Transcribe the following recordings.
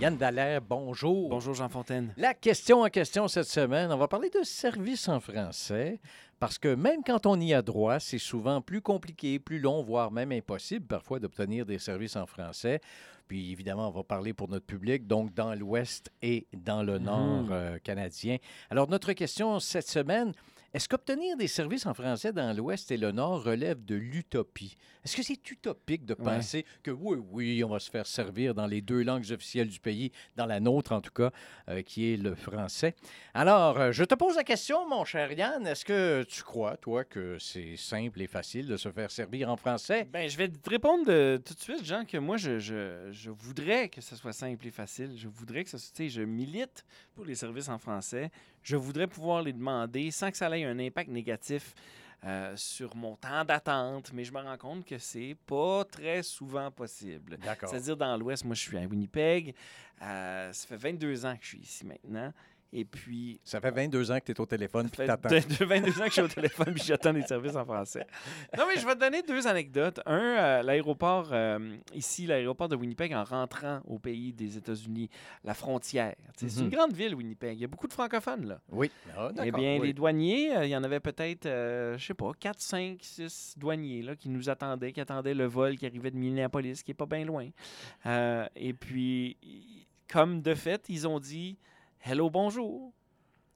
Yann Dallaire, bonjour. Bonjour Jean Fontaine. La question en question cette semaine, on va parler de service en français, parce que même quand on y a droit, c'est souvent plus compliqué, plus long, voire même impossible parfois d'obtenir des services en français. Puis évidemment, on va parler pour notre public, donc dans l'Ouest et dans le Nord euh, canadien. Alors notre question cette semaine, est-ce qu'obtenir des services en français dans l'Ouest et le Nord relève de l'utopie? Est-ce que c'est utopique de Ouais. penser que oui, oui, on va se faire servir dans les deux langues officielles du pays, dans la nôtre en tout cas, euh, qui est le français? Alors, euh, je te pose la question, mon cher Yann. Est-ce que tu crois, toi, que c'est simple et facile de se faire servir en français? Ben, je vais te répondre de- tout de suite, Jean, que moi, je, je- je voudrais que ce soit simple et facile. Je voudrais que ça soit, tu sais, je milite pour les services en français. Je voudrais pouvoir les demander sans que ça un impact négatif euh, sur mon temps d'attente, mais je me rends compte que c'est pas très souvent possible. C'est-à-dire, dans l'Ouest, moi, je suis à Winnipeg. Euh, ça fait 22 ans que je suis ici maintenant. Et puis, Ça fait 22 ans que tu es au téléphone puis Ça que fait t'attends. de- de 22 ans que je suis au téléphone puis j'attends des services en français. Non, mais je vais te donner deux anecdotes. Un, euh, l'aéroport, euh, ici, l'aéroport de Winnipeg, en rentrant au pays des États-Unis, la frontière. C'est Mhm. une grande ville, Winnipeg. Il y a beaucoup de francophones, là. Oui. Ah, Eh bien, oui. les douaniers, euh, il y en avait peut-être, je sais pas, 4, 5, 6 douaniers là, qui nous attendaient, qui attendaient le vol qui arrivait de Minneapolis, qui est pas bien loin. Et puis, comme de fait, ils ont dit Hello, bonjour.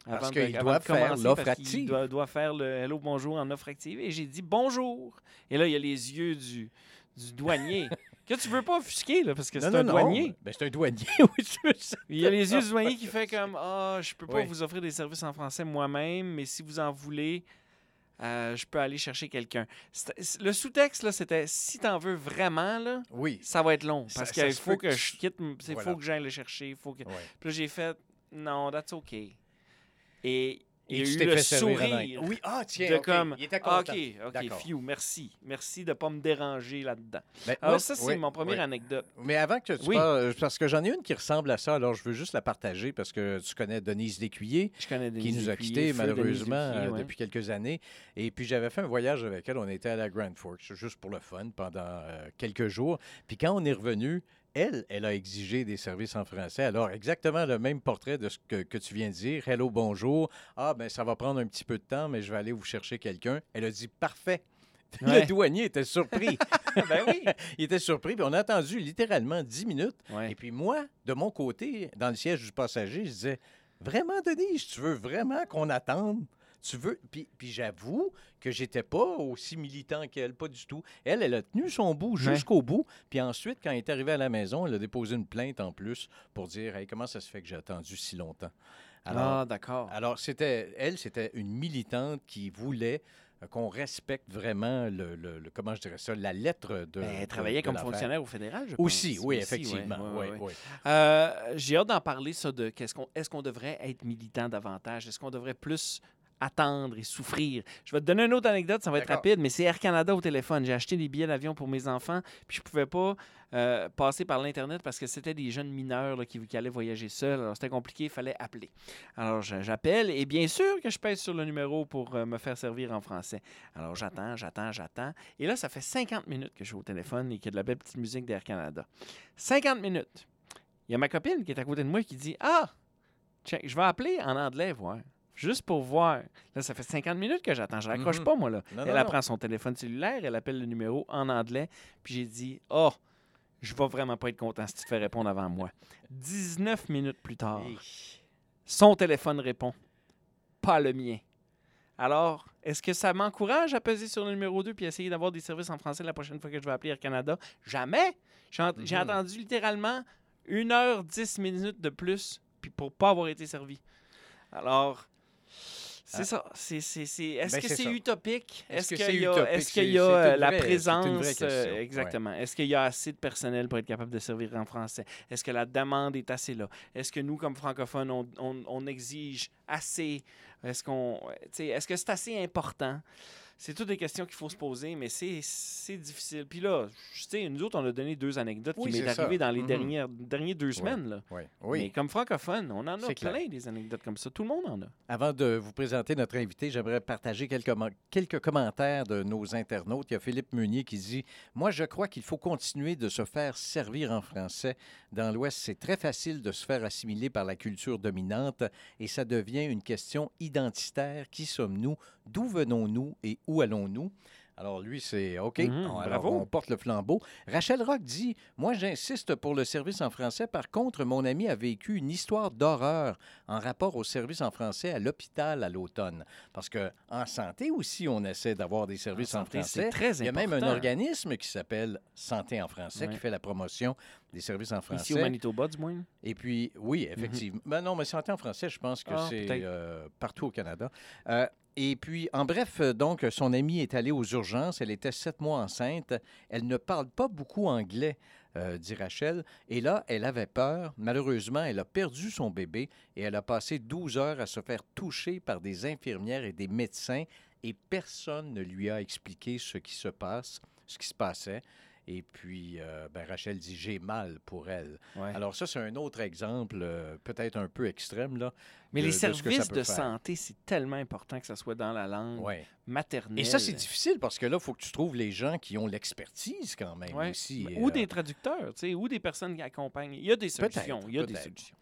Parce Avant de- qu'ils doivent faire l'offre parce active. doivent, doivent faire le Hello, bonjour en offre active. Et j'ai dit bonjour. Et là, il y a les yeux du, du douanier. que tu veux pas offusquer, là, parce que c'est un non, non. douanier. Ben, c'est un douanier. Il y a les yeux du douanier qui fait comme Ah, je peux pas Oui. vous offrir des services en français moi-même, mais si vous en voulez, euh, je peux aller chercher quelqu'un. Le sous-texte, là, c'était si t'en veux vraiment, là, Oui. ça va être long. Parce qu'il faut que, je quitte, il Voilà. faut que j'aille le chercher. Faut que... Ouais. Puis là, j'ai fait Non, that's OK. Et il a eu le sourire. Oui, ah, tiens, de OK. comme, Il était Ah, content. OK, OK, D'accord. Fiu, merci. Merci de ne pas me déranger là-dedans. Ben, Alors, moi, ça, c'est oui, mon première oui. anecdote. Mais avant que tu Oui. parles, parce que j'en ai une qui ressemble à ça, alors je veux juste la partager parce que tu connais Denise Lécuyer, Je connais qui Denise nous a quittés malheureusement Lécuyer, euh, ouais. depuis quelques années. Et puis j'avais fait un voyage avec elle, on était à la Grand Forks, juste pour le fun, pendant euh, quelques jours. Puis quand on est revenu, elle, elle a exigé des services en français. Alors, exactement le même portrait de ce que, que tu viens de dire. Hello, bonjour. Ah, ben ça va prendre un petit peu de temps, mais je vais aller vous chercher quelqu'un. Elle a dit parfait. Ouais. Le douanier était surpris. ben oui. Il était surpris. Puis on a attendu littéralement 10 minutes. Ouais. Et puis moi, de mon côté, dans le siège du passager, je disais Vraiment, Denise, tu veux vraiment qu'on attende tu veux. Puis, puis j'avoue que j'étais pas aussi militant qu'elle, pas du tout. Elle, elle a tenu son bout jusqu'au bout. Puis ensuite, quand elle est arrivée à la maison, elle a déposé une plainte en plus pour dire Hey, comment ça se fait que j'ai attendu si longtemps? Alors, ah, d'accord. alors c'était, elle, c'était une militante qui voulait euh, qu'on respecte vraiment le, le- le- comment je dirais ça, la lettre de. Ben, elle travaillait comme fonctionnaire au fédéral, je Aussi, pense. oui, effectivement. ouais, oui, oui. Euh, J'ai hâte d'en parler, ça, de qu'est-ce qu'on est-ce qu'on devrait être militant davantage? Est-ce qu'on devrait plus attendre et souffrir? Je vais te donner une autre anecdote, ça va être rapide, mais c'est Air Canada au téléphone. J'ai acheté des billets d'avion pour mes enfants, puis je pouvais pas euh, passer par l'Internet parce que c'était des jeunes mineurs là, qui, qui allaient voyager seuls. Alors, c'était compliqué, il fallait appeler. Alors, j'appelle et bien sûr que je pèse sur le numéro pour euh, me faire servir en français. Alors, j'attends, j'attends, j'attends. Et là, ça fait 50 minutes que je suis au téléphone et qu'il y a de la belle petite musique d'Air Canada. 50 minutes. Il y a ma copine qui est à côté de moi qui dit Ah, check, je vais appeler en anglais voir. Juste pour voir. Là, ça fait 50 minutes que j'attends. Je raccroche Mhm. pas, moi, là. Non, elle non, non. prend son téléphone cellulaire, elle appelle le numéro en anglais. Puis j'ai dit Oh, je vais vraiment pas être content si tu te fais répondre avant moi. 19 minutes plus tard, Hey. son téléphone répond. Pas le mien. Alors, est-ce que ça m'encourage à peser sur le numéro 2 puis essayer d'avoir des services en français la prochaine fois que je vais appeler Air Canada? Jamais! J'ai Mhm. attendu littéralement 1 heure 10 minutes de plus puis pour pas avoir été servi. Alors, C'est Ah. ça. C'est, c'est, c'est- Est-ce Ben, que c'est ça. utopique? Est-ce que qu'il y a, est-ce qu'il y la vraie- présence? euh, ouais. exactement. Est-ce qu'il y a assez de personnel pour être capable de servir en français? Est-ce que la demande est assez là? Est-ce que nous, comme francophones, on, on- on exige assez? Est-ce qu'on, est-ce que c'est assez important? C'est toutes des questions qu'il faut se poser, mais c'est, difficile. Puis là, tu sais, nous autres, on a donné deux anecdotes Oui, qui m'est c'est ça. arrivé dans les Mhm. dernières, dernières deux semaines. Là. Oui. Mais comme francophone, on en a plein clair. des anecdotes comme ça. Tout le monde en a. Avant de vous présenter notre invité, j'aimerais partager quelques, quelques commentaires de nos internautes. Il y a Philippe Meunier qui dit Moi, je crois qu'il faut continuer de se faire servir en français. Dans l'Ouest, c'est très facile de se faire assimiler par la culture dominante et ça devient une question identitaire. Qui sommes-nous? D'où venons-nous? Et où allons-nous? Alors lui, c'est OK. Mhm, On- alors, bravo. on porte le flambeau. Rachel Rock dit Moi, j'insiste pour le service en français. Par contre, mon ami a vécu une histoire d'horreur en rapport au service en français à l'hôpital à l'automne. Parce que en santé aussi, on essaie d'avoir des services en, santé, français. c'est très Il y a même un organisme qui s'appelle Santé en français qui fait la promotion des services en Ici au français. Manitoba, du moins. Et puis, oui, effectivement. Ben non, mais santé en français, je pense que Ah, c'est euh, partout au Canada. Euh, et puis, en bref, euh, donc, son amie est allée aux urgences. Elle était sept mois enceinte. Elle ne parle pas beaucoup anglais, euh, dit Rachel. Et là, elle avait peur. Malheureusement, elle a perdu son bébé et elle a passé 12 heures à se faire toucher par des infirmières et des médecins. Et personne ne lui a expliqué ce qui se passe, ce qui se passait. Et puis, euh, ben, Rachel dit J'ai mal pour elle. Ouais. Alors ça, c'est un autre exemple, euh, peut-être un peu extrême, là. Mais de- les de ce que ça services peut de santé, c'est tellement important que ça soit dans la langue Ouais. maternelle. Et ça, c'est difficile parce que là, il faut que tu trouves les gens qui ont l'expertise quand même Ouais. aussi. Ou euh, des traducteurs, tu sais, ou des personnes qui accompagnent. Il y a des solutions. Il y a des solutions.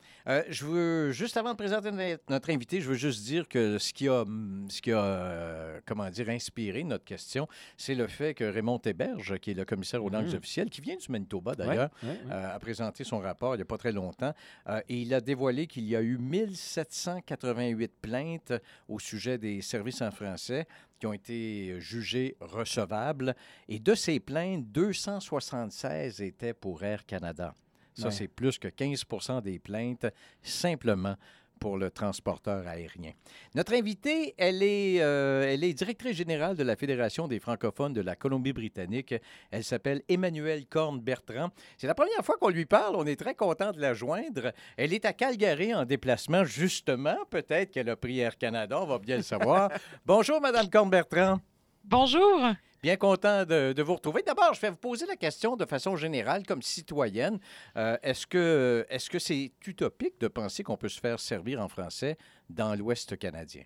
Je veux, juste avant de présenter no- notre invité, je veux juste dire que ce qui a, hum, ce qui a comment dire, inspiré notre question, c'est le fait que Raymond Héberge, qui est le commissaire aux langues Mhm. officielles, qui vient du Manitoba d'ailleurs, euh, a présenté son rapport il n'y a pas très longtemps euh, et il a dévoilé qu'il y a eu 1788 plaintes au sujet des services en français qui ont été jugées recevables. Et de ces plaintes, 276 étaient pour Air Canada. Ça, Ouais. c'est plus que 15% des plaintes simplement pour le transporteur aérien. Notre invitée, elle est, euh, elle est directrice générale de la Fédération des francophones de la Colombie-Britannique. Elle s'appelle Emmanuelle Corne-Bertrand. C'est la première fois qu'on lui parle. On est très content de la joindre. Elle est à Calgary en déplacement, justement. Peut-être qu'elle a pris Air Canada, on va bien le savoir. Bonjour, Madame Corne-Bertrand. Bonjour. Bien content de, de vous retrouver. D'abord, je vais vous poser la question de façon générale, comme citoyenne. Euh, est-ce que est-ce que c'est utopique de penser qu'on peut se faire servir en français dans l'Ouest canadien?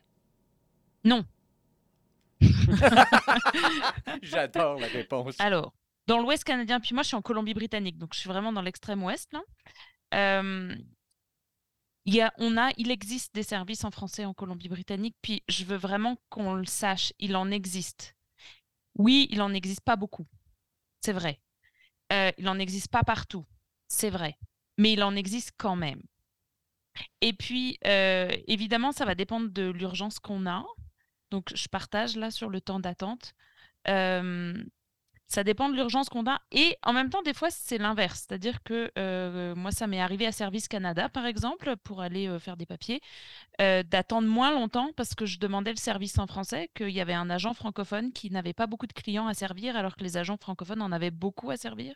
Non. J'adore la réponse. Alors, dans l'Ouest canadien, puis moi je suis en Colombie-Britannique, donc je suis vraiment dans l'extrême ouest là. Euh, il y a, on a, il existe des services en français en Colombie-Britannique, puis je veux vraiment qu'on le sache, il en existe. Oui, il en existe pas beaucoup, c'est vrai. Euh, il en existe pas partout, c'est vrai, mais il en existe quand même. Et puis, euh, évidemment, ça va dépendre de l'urgence qu'on a. Donc, je partage là sur le temps d'attente. Euh, ça dépend de l'urgence qu'on a. Et en même temps, des fois, c'est l'inverse. C'est-à-dire que euh, moi, ça m'est arrivé à Service Canada, par exemple, pour aller euh, faire des papiers, euh, d'attendre moins longtemps parce que je demandais le service en français, qu'il y avait un agent francophone qui n'avait pas beaucoup de clients à servir, alors que les agents francophones en avaient beaucoup à servir.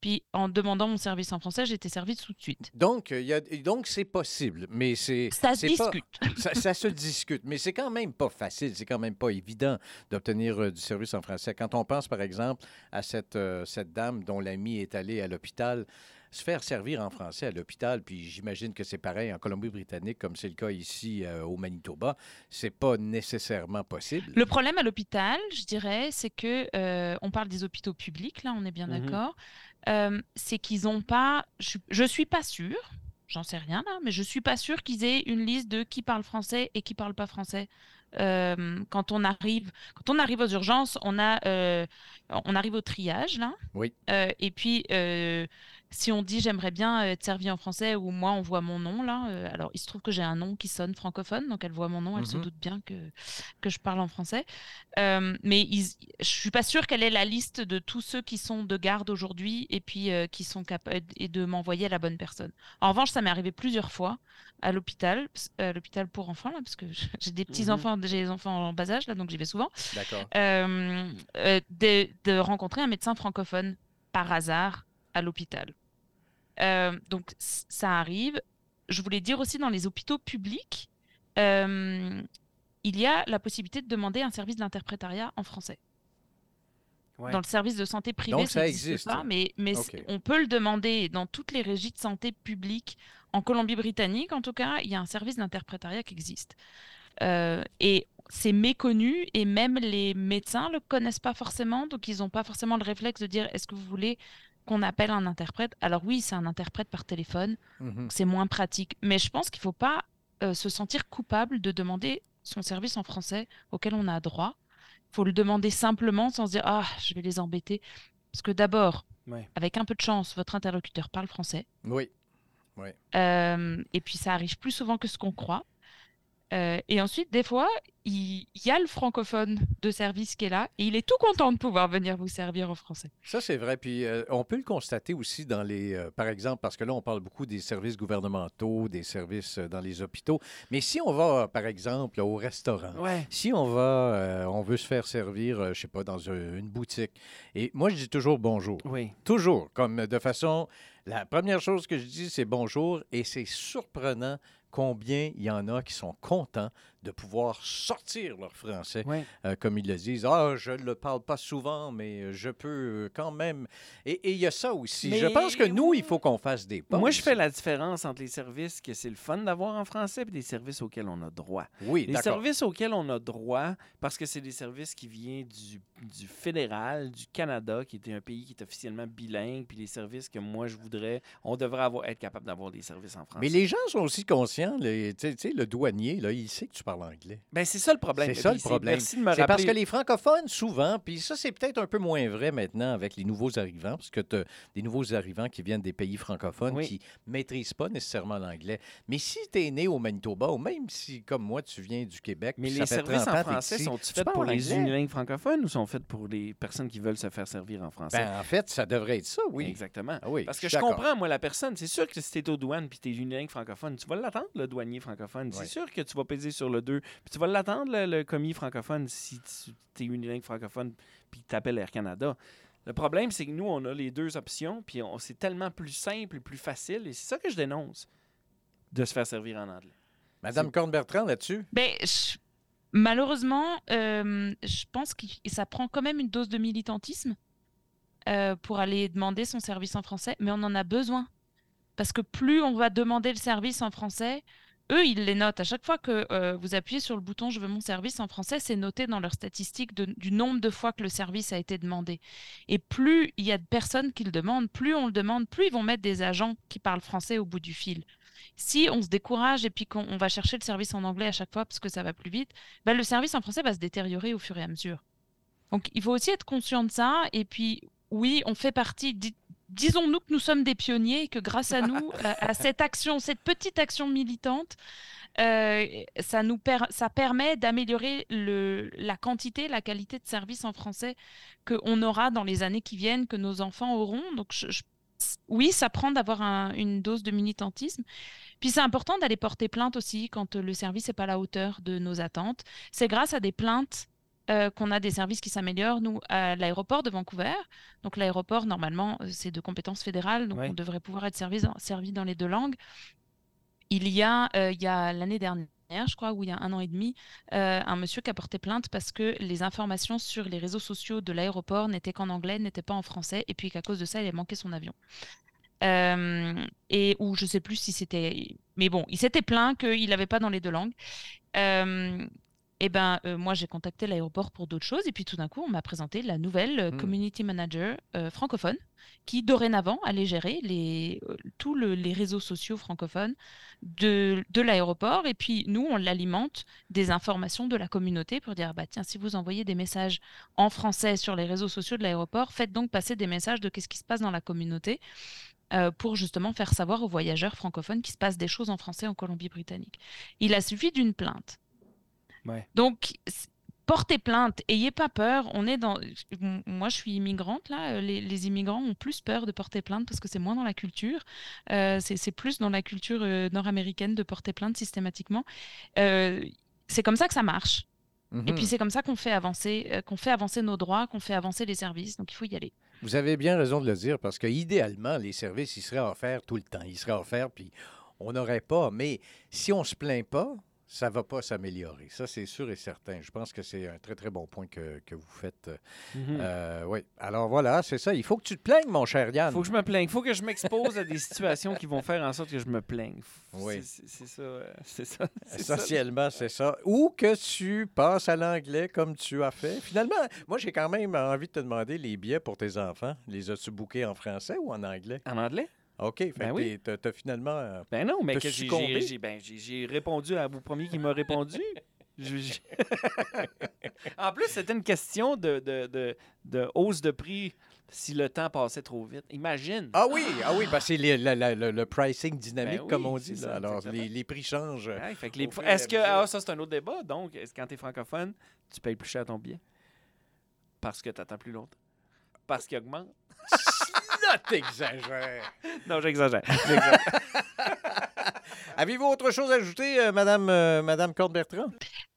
Puis, en demandant mon service en français, j'étais servie tout de suite. Donc, il y a, donc c'est possible, mais c'est Ça se pas- discute. ça, ça se discute, mais c'est quand même pas facile, c'est quand même pas évident d'obtenir du service en français. Quand on pense, par exemple, à cette, euh, cette dame dont l'ami est allé à l'hôpital, se faire servir en français à l'hôpital, puis j'imagine que c'est pareil en Colombie-Britannique, comme c'est le cas ici euh, au Manitoba, c'est pas nécessairement possible. Le problème à l'hôpital, je dirais, c'est que euh, on parle des hôpitaux publics, là, on est bien Mhm. d'accord. Euh, c'est qu'ils n'ont pas. Je, suis- je suis pas sûre, j'en sais rien là, mais je suis pas sûre qu'ils aient une liste de qui parle français et qui parle pas français. Euh, quand on arrive, quand on arrive aux urgences, on a, euh, on arrive au triage là. Oui. Euh, et puis si on dit j'aimerais bien être servi en français ou moi on voit mon nom là, euh, alors il se trouve que j'ai un nom qui sonne francophone, donc elle voit mon nom, elle se Mhm. doute bien que, que je parle en français. Euh, mais ils- je suis pas sûre quelle est la liste de tous ceux qui sont de garde aujourd'hui et puis euh, qui sont capables et de m'envoyer la bonne personne. En revanche, ça m'est arrivé plusieurs fois à l'hôpital, à l'hôpital pour enfants là, parce que j'ai des petits Mhm. enfants, j'ai des enfants en bas âge là, donc j'y vais souvent D'accord. euh, euh, de, de rencontrer un médecin francophone par hasard à l'hôpital. Euh, donc ça arrive. Je voulais dire aussi dans les hôpitaux publics, euh, il y a la possibilité de demander un service d'interprétariat en français. Ouais. Dans le service de santé privé, Donc, ça existe. pas, mais, on peut le demander dans toutes les régies de santé publiques. En Colombie-Britannique, en tout cas, il y a un service d'interprétariat qui existe. Euh, et c'est méconnu et même les médecins le connaissent pas forcément, donc ils n'ont pas forcément le réflexe de dire est-ce que vous voulez qu'on appelle un interprète Alors oui, c'est un interprète par téléphone, Mhm. c'est moins pratique. Mais je pense qu'il faut pas euh, se sentir coupable de demander son service en français auquel on a droit. Il faut le demander simplement sans se dire ah je vais les embêter, parce que d'abord, Ouais. avec un peu de chance, votre interlocuteur parle français. Oui. Euh, et puis ça arrive plus souvent que ce qu'on croit. Euh, et ensuite, des fois, il il y, a le francophone de service qui est là et il est tout content de pouvoir venir vous servir en français. Ça, c'est vrai. Puis euh, on peut le constater aussi dans les. euh, par exemple, parce que là, on parle beaucoup des services gouvernementaux, des services dans les hôpitaux. Mais si on va, par exemple, au restaurant, Ouais. si on va, euh, on veut se faire servir, euh, je sais pas, dans un- une boutique. Et moi, je dis toujours bonjour. Oui. Toujours. Comme de façon. La première chose que je dis, c'est bonjour. Et c'est surprenant combien il y en a qui sont contents de pouvoir sortir leur français euh, comme ils le disent. Ah, je ne le parle pas souvent, mais je peux euh, quand même. Et il y a ça aussi. je pense que nous, il faut qu'on fasse des pauses. Moi, je fais la différence entre les services que c'est le fun d'avoir en français et des services auxquels on a droit. Oui, Les services auxquels on a droit, parce que c'est des services qui viennent du, du fédéral, du Canada, qui est un pays qui est officiellement bilingue, puis les services que moi je voudrais, on devrait avoir, être capable d'avoir des services en français. Mais les gens sont aussi conscients. Tu tu sais, le douanier, là, il sait que tu parles anglais. Ben, c'est ça le problème. C'est ça, le problème. Merci de me C'est parce rappeler. que les francophones, souvent, puis ça, c'est peut-être un peu moins vrai maintenant avec les nouveaux arrivants, parce que tu as des nouveaux arrivants qui viennent des pays francophones Oui. qui ne maîtrisent pas nécessairement l'anglais. Mais si tu es né au Manitoba, ou même si, comme moi, tu viens du Québec, Mais les services 30 ans, en français sont-ils tu faits pour les unilingues francophones ou sont faits pour les personnes qui veulent se faire servir en français? Ben, en fait, ça devrait être ça, oui. Exactement. Ah oui, Parce que je comprends, moi, la personne. C'est sûr que si t'es aux douanes puis t'es unilingue francophone, tu vas l'attendre, le douanier francophone. Ouais. C'est sûr que tu vas peser sur le 2. Puis tu vas l'attendre, le, le commis francophone, si tu es unilingue francophone puis que t'appelles Air Canada. Le problème, c'est que nous, on a les deux options, puis on- c'est tellement plus simple et plus facile, et c'est ça que je dénonce, de se faire servir en anglais. Madame Corne-Bertrand, là-dessus? Ben, je- malheureusement, euh, je pense que ça prend quand même une dose de militantisme euh, pour aller demander son service en français, mais on en a besoin. Parce que plus on va demander le service en français, eux, ils les notent. À chaque fois que euh, vous appuyez sur le bouton Je veux mon service en français, c'est noté dans leurs statistiques du nombre de fois que le service a été demandé. Et plus il y a de personnes qui le demandent, plus on le demande, plus ils vont mettre des agents qui parlent français au bout du fil. Si on se décourage et puis qu'on on va chercher le service en anglais à chaque fois parce que ça va plus vite, ben, le service en français va se détériorer au fur et à mesure. Donc il faut aussi être conscient de ça. Et puis oui, on fait partie. Disons-nous que nous sommes des pionniers et que grâce à nous, à, à cette action, cette petite action militante, euh, ça nous per- ça permet d'améliorer la quantité, la qualité de service en français qu'on aura dans les années qui viennent, que nos enfants auront. Donc je- je- oui, ça prend d'avoir un- une dose de militantisme. Puis c'est important d'aller porter plainte aussi quand le service n'est pas à la hauteur de nos attentes. C'est grâce à des plaintes euh, qu'on a des services qui s'améliorent. Nous, à l'aéroport de Vancouver, donc l'aéroport, normalement, euh, c'est de compétence fédérale, donc Ouais. on devrait pouvoir être servi, servi dans les deux langues. Il y a, euh, il y a l'année dernière, je crois, ou il y a un an et demi, euh, un monsieur qui a porté plainte parce que les informations sur les réseaux sociaux de l'aéroport n'étaient qu'en anglais, n'étaient pas en français, et puis qu'à cause de ça, il a manqué son avion. Euh, et ou je sais plus si c'était, mais bon, il s'était plaint qu'il n'avait pas dans les deux langues. Euh, et ben, euh, moi, j'ai contacté l'aéroport pour d'autres choses, et puis tout d'un coup, on m'a présenté la nouvelle euh, Hmm. community manager euh, francophone qui dorénavant allait gérer les, euh, tous le- les réseaux sociaux francophones de, de l'aéroport. Et puis nous, on l'alimente des informations de la communauté pour dire, bah, tiens, si vous envoyez des messages en français sur les réseaux sociaux de l'aéroport, faites donc passer des messages de qu'est-ce qui se passe dans la communauté. pour justement faire savoir aux voyageurs francophones qu'il se passe des choses en français en Colombie-Britannique. Il a suffi d'une plainte. Ouais. Donc, portez plainte, ayez pas peur. On est dans. Moi, je suis immigrante là. Les, les immigrants ont plus peur de porter plainte parce que c'est moins dans la culture. Euh, c'est plus dans la culture euh, nord-américaine de porter plainte systématiquement. Euh, c'est comme ça que ça marche. Mhm. Et puis c'est comme ça qu'on fait avancer, euh, qu'on fait avancer nos droits, qu'on fait avancer les services. Donc il faut y aller. Vous avez bien raison de le dire parce que idéalement, les services, ils seraient offerts tout le temps. Ils seraient offerts, puis on n'aurait pas. Mais si on se plaint pas, ça va pas s'améliorer. Ça, c'est sûr et certain. Je pense que c'est un très, très bon point que, que vous faites. Mhm. Euh, oui. Alors voilà, c'est ça. Il faut que tu te plaignes, mon cher Yann. faut que je me plaigne. faut que je m'expose à des situations qui vont faire en sorte que je me plaigne. Oui. C'est- ça. euh, C'est ça. c'est ça. Essentiellement, c'est ça. Ou que tu passes à l'anglais comme tu as fait. Finalement, moi, j'ai quand même envie de te demander les billets pour tes enfants. Les as-tu bookés en français ou en anglais? En anglais? OK. Fait Ben que oui. t'es- t'as t'as finalement... euh, Ben non, mais que j'ai- ben, j'ai- j'ai répondu à vous premier qui m'a répondu. Je- en plus, c'était une question de, de, de, de hausse de prix si le temps passait trop vite. Imagine. Ah oui, ah oui, parce que c'est le, le pricing dynamique, Ben oui, comme on dit. là. Alors, les, les prix changent. Ouais, fait que les- au fur et à Est-ce que. Ah, ça, c'est un autre débat. Donc, est-ce que quand tu es francophone, tu payes plus cher ton billet? Parce que tu attends plus longtemps? Parce qu'il augmente? Là, t'exagères. Non, j'exagère. J'exagère. Avez-vous autre chose à ajouter, euh, Madame, euh, Madame Cordes-Bertrand?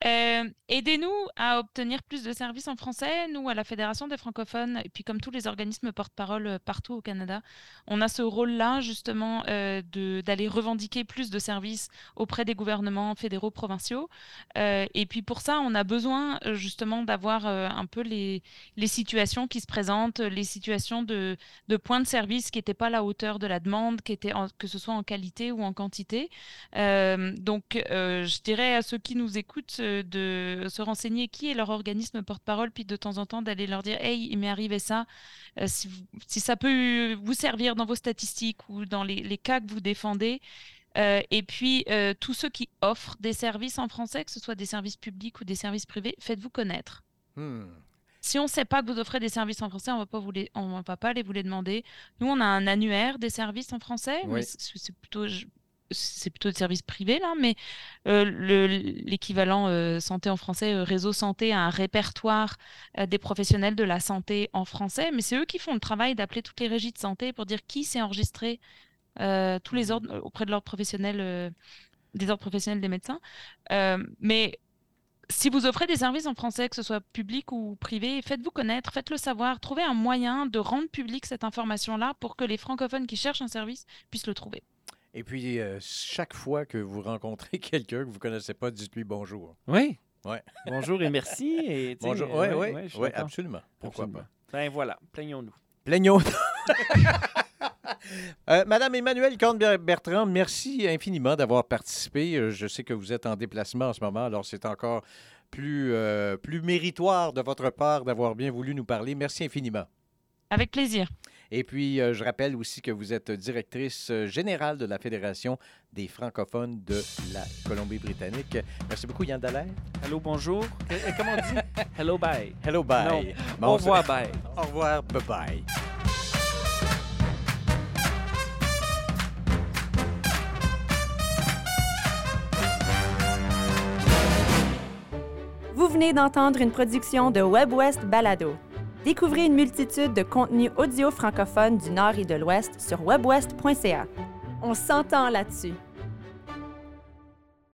Euh, Aidez-nous à obtenir plus de services en français. Nous, à la Fédération des francophones, et puis comme tous les organismes porte-parole euh, partout au Canada, on a ce rôle-là justement euh, d'aller revendiquer plus de services auprès des gouvernements fédéraux, provinciaux. Euh, et puis pour ça, on a besoin justement d'avoir un peu les, les situations qui se présentent, les situations de, de points de service qui n'étaient pas à la hauteur de la demande, que ce soit en qualité ou en quantité. Donc, je dirais à ceux qui nous écoutent de se renseigner qui est leur organisme porte-parole, puis de temps en temps d'aller leur dire Hey, il m'est arrivé ça. Euh, si, vous- si ça peut vous servir dans vos statistiques ou dans les, les cas que vous défendez. Euh, et puis, euh, tous ceux qui offrent des services en français, que ce soit des services publics ou des services privés, faites-vous connaître. Hmm. Si on ne sait pas que vous offrez des services en français, on on va pas aller vous les demander. Nous, on a un annuaire des services en français, Oui. c'est plutôt, c'est plutôt des services privés là, mais euh, le- l'équivalent euh, santé en français, euh, réseau santé, a un répertoire des professionnels de la santé en français, mais c'est eux qui font le travail d'appeler toutes les régies de santé pour dire qui s'est enregistré tous les ordres euh, auprès de l'ordre professionnel, des ordres professionnels des médecins. Mais si vous offrez des services en français, que ce soit public ou privé, faites-vous connaître, faites-le savoir, trouvez un moyen de rendre public cette information-là pour que les francophones qui cherchent un service puissent le trouver. Et puis, euh, chaque fois que vous rencontrez quelqu'un que vous ne connaissez pas, dites-lui bonjour. Oui. Ouais. Bonjour et merci. Et, Bonjour. euh, Oui, ouais, oui, ouais, absolument. Pourquoi Absolument. Ben voilà, plaignons-nous. pas? Plaignons. Euh, Madame Emmanuelle Corne-Bertrand, merci infiniment d'avoir participé. Euh, Je sais que vous êtes en déplacement en ce moment, alors c'est encore plus, euh, plus méritoire de votre part d'avoir bien voulu nous parler. Merci infiniment. Avec plaisir. Et puis, euh, je rappelle aussi que vous êtes directrice euh, générale de la Fédération des francophones de la Colombie-Britannique. Merci beaucoup, Yann Dallaire. Hello, bonjour. Comment on dit? Hello, bye. Hello, bye. Bon, Au revoir, bye. Au revoir, bye-bye. Vous venez d'entendre une production de WebWest Balado. Découvrez une multitude de contenus audio francophones du Nord et de l'Ouest sur webwest.ca. On s'entend là-dessus.